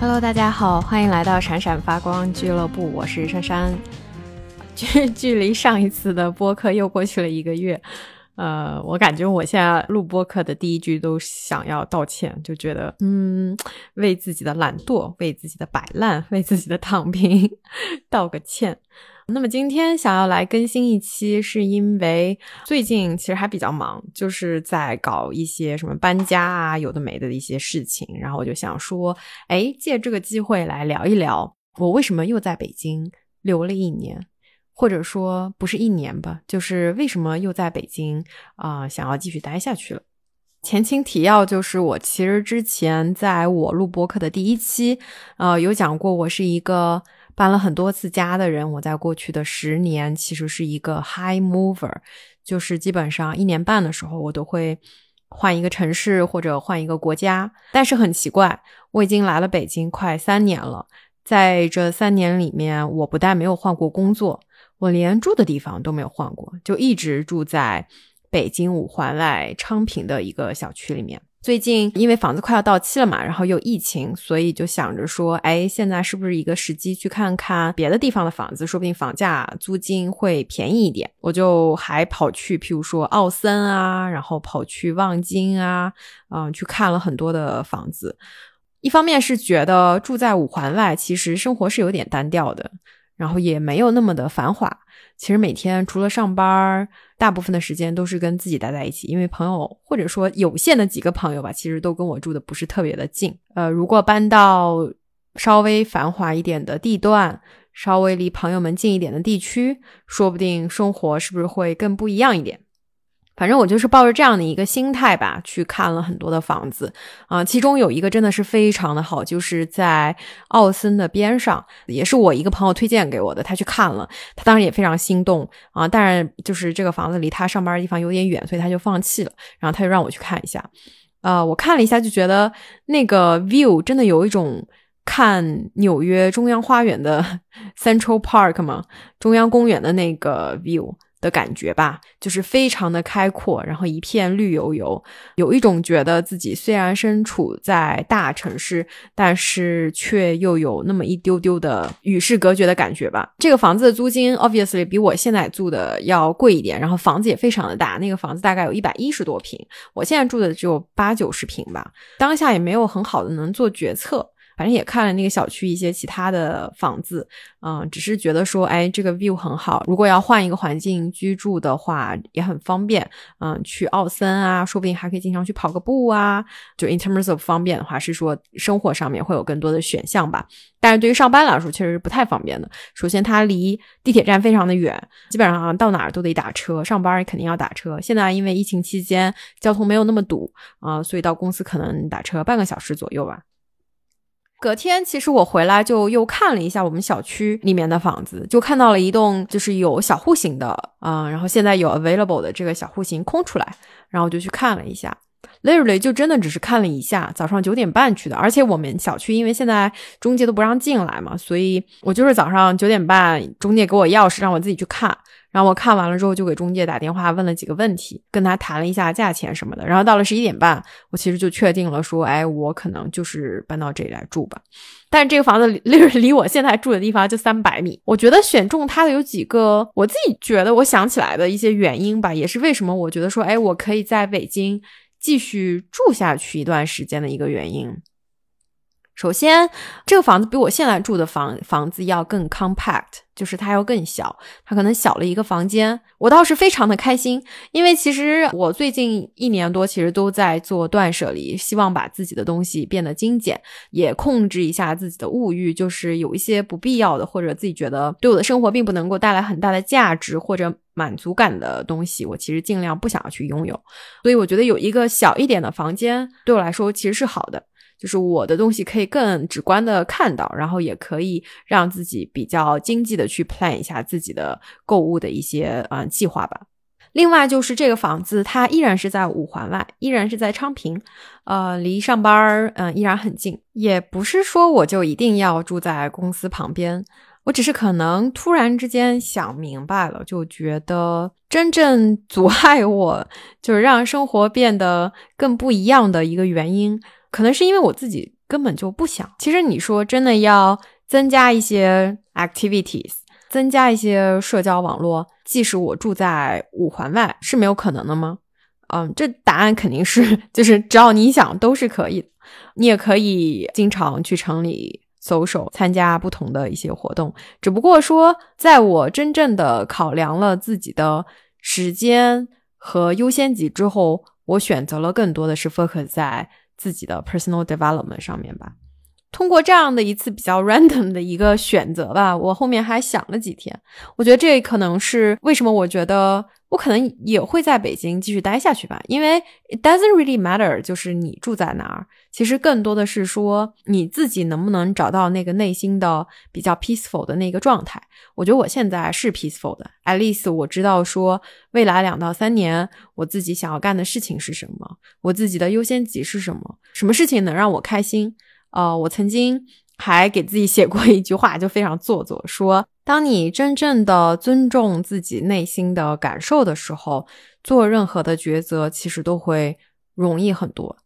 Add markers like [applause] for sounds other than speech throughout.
Hello，大家好，欢迎来到闪闪发光俱乐部，我是珊珊。[laughs] 距距离上一次的播客又过去了一个月，呃，我感觉我现在录播客的第一句都想要道歉，就觉得嗯，为自己的懒惰，为自己的摆烂，为自己的躺平 [laughs] 道个歉。那么今天想要来更新一期，是因为最近其实还比较忙，就是在搞一些什么搬家啊，有的没的一些事情。然后我就想说，哎，借这个机会来聊一聊，我为什么又在北京留了一年，或者说不是一年吧，就是为什么又在北京啊，想要继续待下去了。前情提要就是，我其实之前在我录播客的第一期，呃，有讲过，我是一个。搬了很多次家的人，我在过去的十年其实是一个 high mover，就是基本上一年半的时候，我都会换一个城市或者换一个国家。但是很奇怪，我已经来了北京快三年了，在这三年里面，我不但没有换过工作，我连住的地方都没有换过，就一直住在北京五环外昌平的一个小区里面。最近因为房子快要到期了嘛，然后又疫情，所以就想着说，哎，现在是不是一个时机去看看别的地方的房子？说不定房价、租金会便宜一点。我就还跑去，譬如说奥森啊，然后跑去望京啊，嗯，去看了很多的房子。一方面是觉得住在五环外，其实生活是有点单调的，然后也没有那么的繁华。其实每天除了上班，大部分的时间都是跟自己待在一起，因为朋友或者说有限的几个朋友吧，其实都跟我住的不是特别的近。呃，如果搬到稍微繁华一点的地段，稍微离朋友们近一点的地区，说不定生活是不是会更不一样一点？反正我就是抱着这样的一个心态吧，去看了很多的房子啊，其中有一个真的是非常的好，就是在奥森的边上，也是我一个朋友推荐给我的，他去看了，他当时也非常心动啊，但是就是这个房子离他上班的地方有点远，所以他就放弃了，然后他就让我去看一下，呃，我看了一下就觉得那个 view 真的有一种看纽约中央花园的 [laughs] Central Park 嘛，中央公园的那个 view。的感觉吧，就是非常的开阔，然后一片绿油油，有一种觉得自己虽然身处在大城市，但是却又有那么一丢丢的与世隔绝的感觉吧。这个房子的租金 obviously 比我现在住的要贵一点，然后房子也非常的大，那个房子大概有一百一十多平，我现在住的只有八九十平吧，当下也没有很好的能做决策。反正也看了那个小区一些其他的房子，嗯，只是觉得说，哎，这个 view 很好。如果要换一个环境居住的话，也很方便。嗯，去奥森啊，说不定还可以经常去跑个步啊。就 in terms of 方便的话，是说生活上面会有更多的选项吧。但是对于上班来说，确实是不太方便的。首先，它离地铁站非常的远，基本上到哪儿都得打车。上班肯定要打车。现在因为疫情期间交通没有那么堵啊，所以到公司可能打车半个小时左右吧。隔天，其实我回来就又看了一下我们小区里面的房子，就看到了一栋就是有小户型的，嗯，然后现在有 available 的这个小户型空出来，然后我就去看了一下，literally 就真的只是看了一下，早上九点半去的，而且我们小区因为现在中介都不让进来嘛，所以我就是早上九点半，中介给我钥匙让我自己去看。然后我看完了之后，就给中介打电话问了几个问题，跟他谈了一下价钱什么的。然后到了十一点半，我其实就确定了，说，哎，我可能就是搬到这里来住吧。但是这个房子离 [laughs] 离我现在住的地方就三百米。我觉得选中它的有几个，我自己觉得我想起来的一些原因吧，也是为什么我觉得说，哎，我可以在北京继续住下去一段时间的一个原因。首先，这个房子比我现在住的房房子要更 compact，就是它要更小，它可能小了一个房间。我倒是非常的开心，因为其实我最近一年多其实都在做断舍离，希望把自己的东西变得精简，也控制一下自己的物欲，就是有一些不必要的或者自己觉得对我的生活并不能够带来很大的价值或者满足感的东西，我其实尽量不想要去拥有。所以我觉得有一个小一点的房间对我来说其实是好的。就是我的东西可以更直观的看到，然后也可以让自己比较经济的去 plan 一下自己的购物的一些嗯计划吧。另外就是这个房子它依然是在五环外，依然是在昌平，呃，离上班儿嗯依然很近。也不是说我就一定要住在公司旁边，我只是可能突然之间想明白了，就觉得真正 [laughs] 阻碍我就是让生活变得更不一样的一个原因。可能是因为我自己根本就不想。其实你说真的要增加一些 activities，增加一些社交网络，即使我住在五环外，是没有可能的吗？嗯，这答案肯定是，就是只要你想，都是可以。你也可以经常去城里。走走参加不同的一些活动，只不过说，在我真正的考量了自己的时间和优先级之后，我选择了更多的是 focus 在自己的 personal development 上面吧。通过这样的一次比较 random 的一个选择吧，我后面还想了几天，我觉得这可能是为什么我觉得。我可能也会在北京继续待下去吧，因为 it doesn't really matter，就是你住在哪儿，其实更多的是说你自己能不能找到那个内心的比较 peaceful 的那个状态。我觉得我现在是 peaceful 的，at least 我知道说未来两到三年我自己想要干的事情是什么，我自己的优先级是什么，什么事情能让我开心。呃，我曾经还给自己写过一句话，就非常做作，说。当你真正的尊重自己内心的感受的时候，做任何的抉择其实都会容易很多。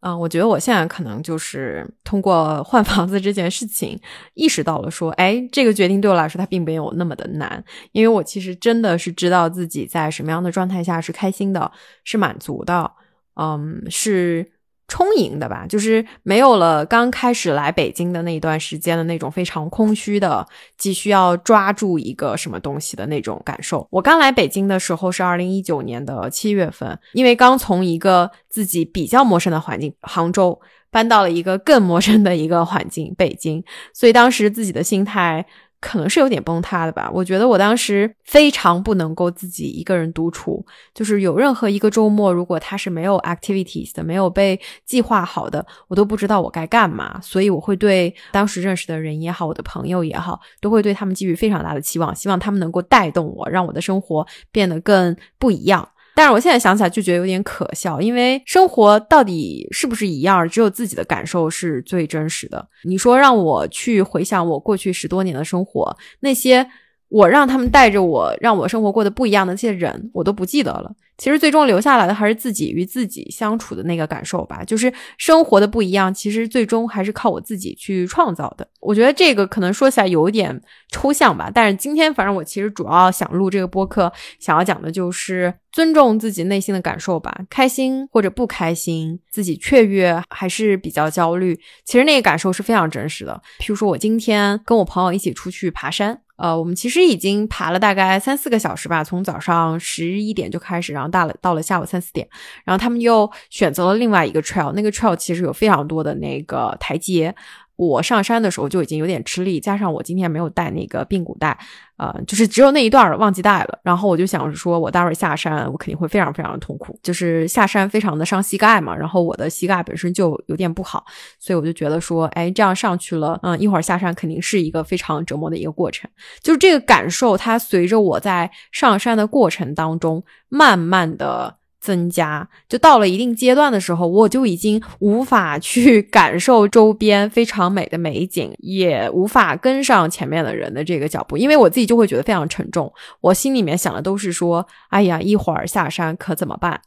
嗯，我觉得我现在可能就是通过换房子这件事情，意识到了说，哎，这个决定对我来说它并没有那么的难，因为我其实真的是知道自己在什么样的状态下是开心的，是满足的，嗯，是。充盈的吧，就是没有了刚开始来北京的那一段时间的那种非常空虚的，急需要抓住一个什么东西的那种感受。我刚来北京的时候是二零一九年的七月份，因为刚从一个自己比较陌生的环境杭州搬到了一个更陌生的一个环境北京，所以当时自己的心态。可能是有点崩塌的吧。我觉得我当时非常不能够自己一个人独处，就是有任何一个周末，如果他是没有 activities 的，没有被计划好的，我都不知道我该干嘛。所以我会对当时认识的人也好，我的朋友也好，都会对他们寄予非常大的期望，希望他们能够带动我，让我的生活变得更不一样。但是我现在想起来就觉得有点可笑，因为生活到底是不是一样，只有自己的感受是最真实的。你说让我去回想我过去十多年的生活，那些。我让他们带着我，让我生活过得不一样的那些人，我都不记得了。其实最终留下来的还是自己与自己相处的那个感受吧。就是生活的不一样，其实最终还是靠我自己去创造的。我觉得这个可能说起来有点抽象吧，但是今天反正我其实主要想录这个播客，想要讲的就是尊重自己内心的感受吧。开心或者不开心，自己雀跃还是比较焦虑，其实那个感受是非常真实的。譬如说我今天跟我朋友一起出去爬山。呃，我们其实已经爬了大概三四个小时吧，从早上十一点就开始，然后到了到了下午三四点，然后他们又选择了另外一个 trail，那个 trail 其实有非常多的那个台阶。我上山的时候就已经有点吃力，加上我今天没有带那个髌骨带，呃，就是只有那一段忘记带了。然后我就想说，我待会儿下山，我肯定会非常非常的痛苦，就是下山非常的伤膝盖嘛。然后我的膝盖本身就有点不好，所以我就觉得说，哎，这样上去了，嗯，一会儿下山肯定是一个非常折磨的一个过程。就是这个感受，它随着我在上山的过程当中，慢慢的。增加，就到了一定阶段的时候，我就已经无法去 [laughs] 感受周边非常美的美景，也无法跟上前面的人的这个脚步，因为我自己就会觉得非常沉重。我心里面想的都是说，哎呀，一会儿下山可怎么办？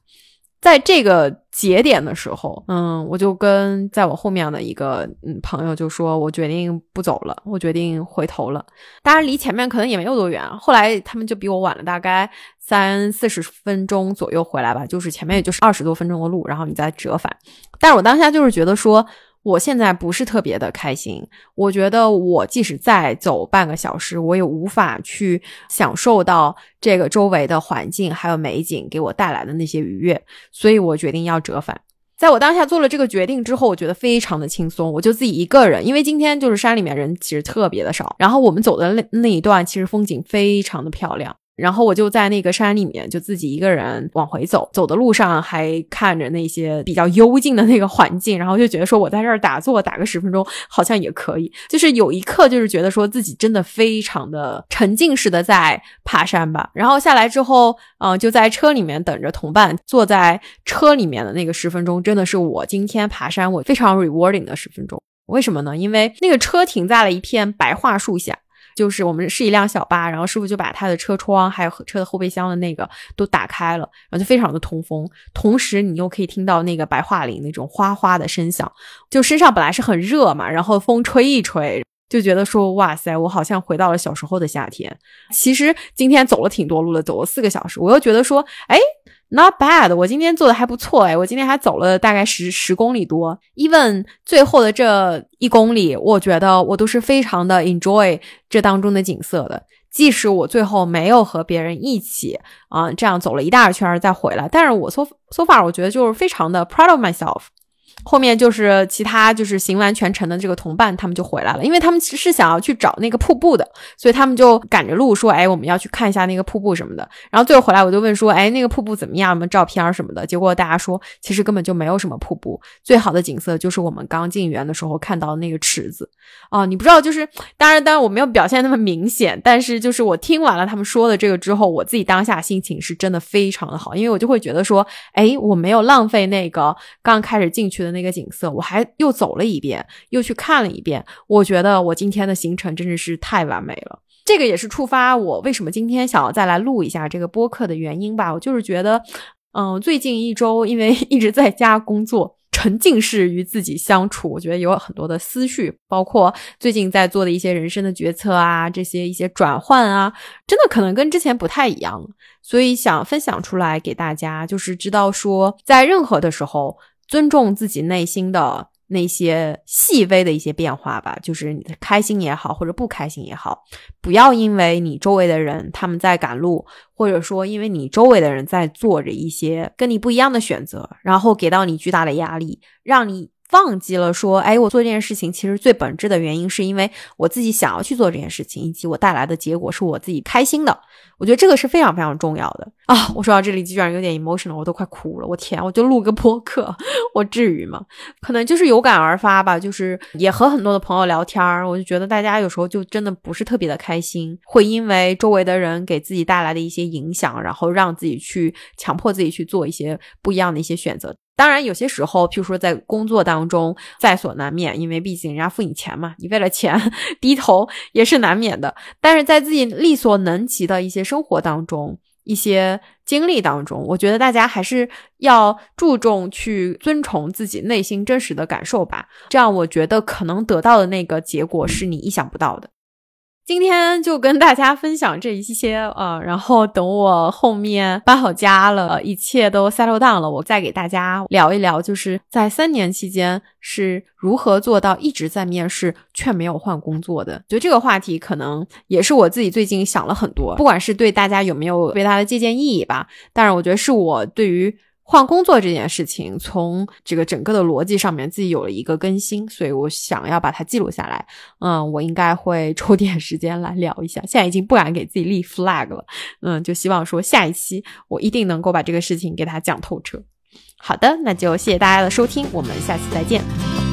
在这个节点的时候，嗯，我就跟在我后面的一个嗯朋友就说，我决定不走了，我决定回头了。当然离前面可能也没有多远，后来他们就比我晚了大概三四十分钟左右回来吧，就是前面也就是二十多分钟的路，然后你再折返。但是我当下就是觉得说。我现在不是特别的开心，我觉得我即使再走半个小时，我也无法去享受到这个周围的环境还有美景给我带来的那些愉悦，所以我决定要折返。在我当下做了这个决定之后，我觉得非常的轻松，我就自己一个人，因为今天就是山里面人其实特别的少，然后我们走的那那一段其实风景非常的漂亮。然后我就在那个山里面，就自己一个人往回走，走的路上还看着那些比较幽静的那个环境，然后就觉得说我在这儿打坐打个十分钟好像也可以。就是有一刻就是觉得说自己真的非常的沉浸式的在爬山吧。然后下来之后，嗯，就在车里面等着同伴，坐在车里面的那个十分钟，真的是我今天爬山我非常 rewarding 的十分钟。为什么呢？因为那个车停在了一片白桦树下。就是我们是一辆小巴，然后师傅就把他的车窗还有车的后备箱的那个都打开了，然后就非常的通风，同时你又可以听到那个白桦林那种哗哗的声响，就身上本来是很热嘛，然后风吹一吹，就觉得说哇塞，我好像回到了小时候的夏天。其实今天走了挺多路的，走了四个小时，我又觉得说，哎。Not bad，我今天做的还不错哎，我今天还走了大概十十公里多。Even 最后的这一公里，我觉得我都是非常的 enjoy 这当中的景色的。即使我最后没有和别人一起啊这样走了一大圈再回来，但是我 so so far 我觉得就是非常的 proud of myself。后面就是其他就是行完全程的这个同伴，他们就回来了，因为他们其实是想要去找那个瀑布的，所以他们就赶着路说：“哎，我们要去看一下那个瀑布什么的。”然后最后回来，我就问说：“哎，那个瀑布怎么样？有没有照片什么的？”结果大家说，其实根本就没有什么瀑布，最好的景色就是我们刚进园的时候看到的那个池子。哦，你不知道，就是当然，当然我没有表现那么明显，但是就是我听完了他们说的这个之后，我自己当下心情是真的非常的好，因为我就会觉得说：“哎，我没有浪费那个刚开始进去的的那个景色，我还又走了一遍，又去看了一遍。我觉得我今天的行程真的是太完美了。这个也是触发我为什么今天想要再来录一下这个播客的原因吧。我就是觉得，嗯，最近一周因为 [laughs] 一直在家工作，沉浸式与自己相处，我觉得有很多的思绪，包括最近在做的一些人生的决策啊，这些一些转换啊，真的可能跟之前不太一样，所以想分享出来给大家，就是知道说，在任何的时候。尊重自己内心的那些细微的一些变化吧，就是你的开心也好，或者不开心也好，不要因为你周围的人他们在赶路，或者说因为你周围的人在做着一些跟你不一样的选择，然后给到你巨大的压力，让你。忘记了说，哎，我做这件事情其实最本质的原因是因为我自己想要去做这件事情，以及我带来的结果是我自己开心的。我觉得这个是非常非常重要的 [laughs] 啊！我说到这里，居然有点 emotional，我都快哭了。我天，我就录个播客，[laughs] 我至于吗？可能就是有感而发吧。就是也和很多的朋友聊天儿，我就觉得大家有时候就真的不是特别的开心，会因为周围的人给自己带来的一些影响，然后让自己去强迫自己去做一些不一样的一些选择。当然，有些时候，譬如说在工作当中，在所难免，因为毕竟人家付你钱嘛，你为了钱低头也是难免的。但是在自己力所能及的一些生活当中、一些经历当中，我觉得大家还是要注重去尊崇自己内心真实的感受吧。这样，我觉得可能得到的那个结果是你意想不到的。今天就跟大家分享这一些啊，然后等我后面搬好家了，一切都 settle down 了，我再给大家聊一聊，就是在三年期间是如何做到一直在面试却没有换工作的。就这个话题，可能也是我自己最近想了很多，不管是对大家有没有特别大的借鉴意义吧，但是我觉得是我对于。换工作这件事情，从这个整个的逻辑上面，自己有了一个更新，所以我想要把它记录下来。嗯，我应该会抽点时间来聊一下。现在已经不敢给自己立 [laughs] flag 了，嗯，就希望说下一期我一定能够把这个事情给他讲透彻。好的，那就谢谢大家的收听，我们下期再见。